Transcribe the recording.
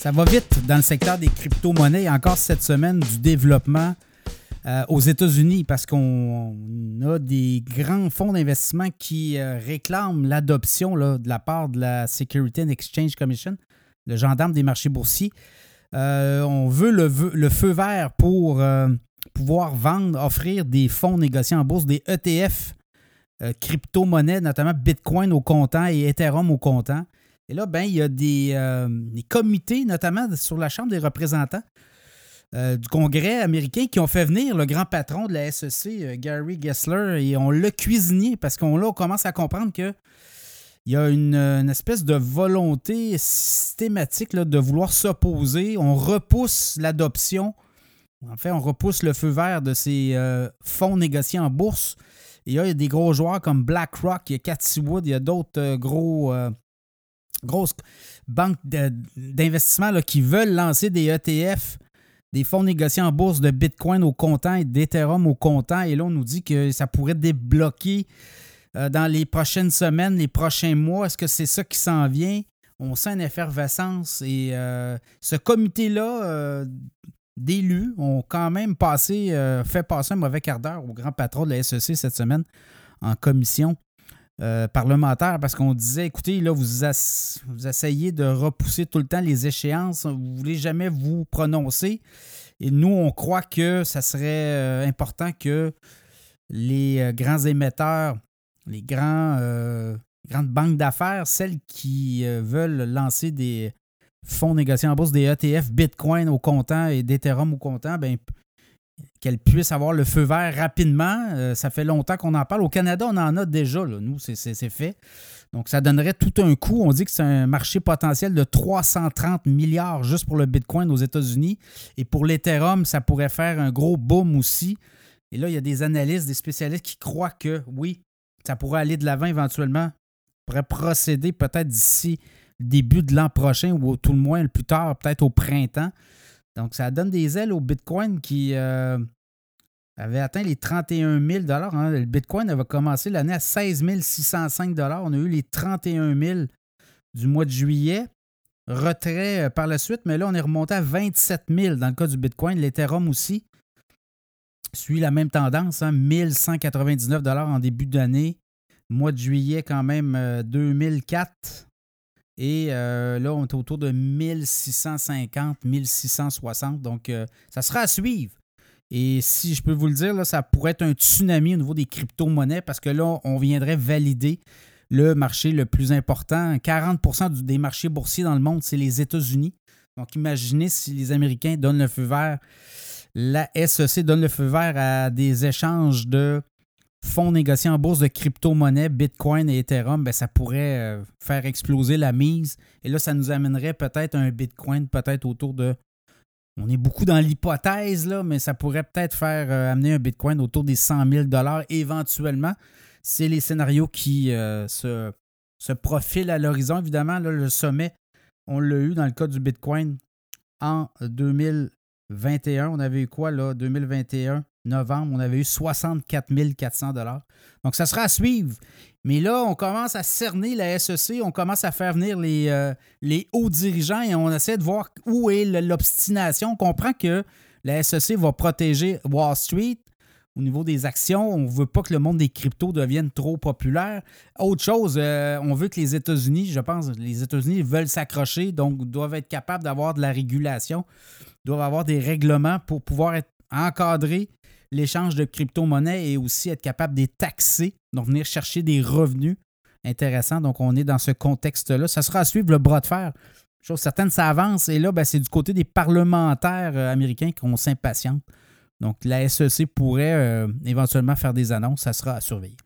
Ça va vite dans le secteur des crypto-monnaies. Encore cette semaine, du développement euh, aux États-Unis parce qu'on a des grands fonds d'investissement qui euh, réclament l'adoption de la part de la Security and Exchange Commission, le gendarme des marchés boursiers. Euh, on veut le, le, feu vert pour pouvoir vendre, offrir des fonds négociés en bourse, des ETF crypto-monnaies, notamment Bitcoin au comptant et Ethereum au comptant. Et là, ben, il y a des, euh, comités, notamment sur la Chambre des représentants euh, du Congrès américain, qui ont fait venir le grand patron de la SEC, euh, Gary Gessler, et on l'a cuisiné parce qu'on là, on commence à comprendre que il y a une, espèce de volonté systématique de vouloir s'opposer. On repousse l'adoption. En fait, on repousse le feu vert de ces fonds négociés en bourse. Et il y a des gros joueurs comme BlackRock, il y a Cathy Wood, il y a d'autres gros grosses banques d'investissement qui veulent lancer des ETF, des fonds négociés en bourse de Bitcoin au comptant et d'Ethereum au comptant. Et là, on nous dit que ça pourrait débloquer euh, dans les prochaines semaines, les prochains mois. Est-ce que c'est ça qui s'en vient? On sent une effervescence et euh, ce comité-là euh, d'élus ont quand même passé, fait passer un mauvais quart d'heure au grand patron de la SEC cette semaine en commission. Euh, parlementaire parce qu'on disait écoutez, là, vous, essayez de repousser tout le temps les échéances, vous ne voulez jamais vous prononcer. Et nous, on croit que ça serait euh, important que les euh, grands émetteurs, les grands, grandes banques d'affaires, celles qui veulent lancer des fonds négociés en bourse, des ETF Bitcoin au comptant et d'Ethereum au comptant, ben, qu'elle puisse avoir le feu vert rapidement. Euh, ça fait longtemps qu'on en parle. Au Canada, on en a déjà. Nous, c'est fait. Donc, ça donnerait tout un coup. On dit que c'est un marché potentiel de 330 milliards juste pour le Bitcoin aux États-Unis. Et pour l'Ethereum, ça pourrait faire un gros boom aussi. Et là, il y a des analystes, des spécialistes qui croient que oui, ça pourrait aller de l'avant éventuellement. pourrait procéder peut-être d'ici début de l'an prochain ou tout le moins le plus tard, peut-être au printemps. Donc, ça donne des ailes au Bitcoin qui euh, avait atteint les 31 000 hein. Le Bitcoin avait commencé l'année à 16 605 On a eu les 31 000 du mois de juillet. Retrait euh, par la suite, mais là, on est remonté à 27 000 dans le cas du Bitcoin. L'Ethereum aussi suit la même tendance, hein, 1199 en début d'année. Mois de juillet, quand même, 2004. Et euh, là, on est autour de 1650, 1660. Donc, euh, ça sera à suivre. Et si je peux vous le dire, ça pourrait être un tsunami au niveau des crypto-monnaies parce que là, on viendrait valider le marché le plus important. 40% des marchés boursiers dans le monde, c'est les États-Unis. Donc, imaginez si les Américains donnent le feu vert, la SEC donne le feu vert à des échanges de fonds négociés en bourse de crypto-monnaies, Bitcoin et Ethereum, ben, ça pourrait euh, faire exploser la mise. Et là, ça nous amènerait peut-être un Bitcoin, peut-être autour de. On est beaucoup dans l'hypothèse, là, mais ça pourrait peut-être faire euh, amener un Bitcoin autour des 100 000 éventuellement. C'est les scénarios qui euh, se, se, profilent à l'horizon. Évidemment, le sommet, on l'a eu dans le cas du Bitcoin en 2021. On avait eu quoi, là, 2021? Novembre, on avait eu 64 400 Donc, ça sera à suivre. Mais là, on commence à cerner la SEC, on commence à faire venir les, euh, les hauts dirigeants et on essaie de voir où est l'obstination. On comprend que la SEC va protéger Wall Street au niveau des actions. On ne veut pas que le monde des cryptos devienne trop populaire. Autre chose, euh, on veut que les États-Unis, je pense, les États-Unis veulent s'accrocher, donc doivent être capables d'avoir de la régulation, doivent avoir des règlements pour pouvoir être encadrés l'échange de crypto-monnaies et aussi être capable de les taxer, donc venir chercher des revenus intéressants. Donc, on est dans ce contexte-là. Ça sera à suivre le bras de fer. Chose certaine, ça avance. Et là, ben, c'est du côté des parlementaires euh, américains qu'on s'impatiente. Donc, la SEC pourrait euh, éventuellement faire des annonces. Ça sera à surveiller.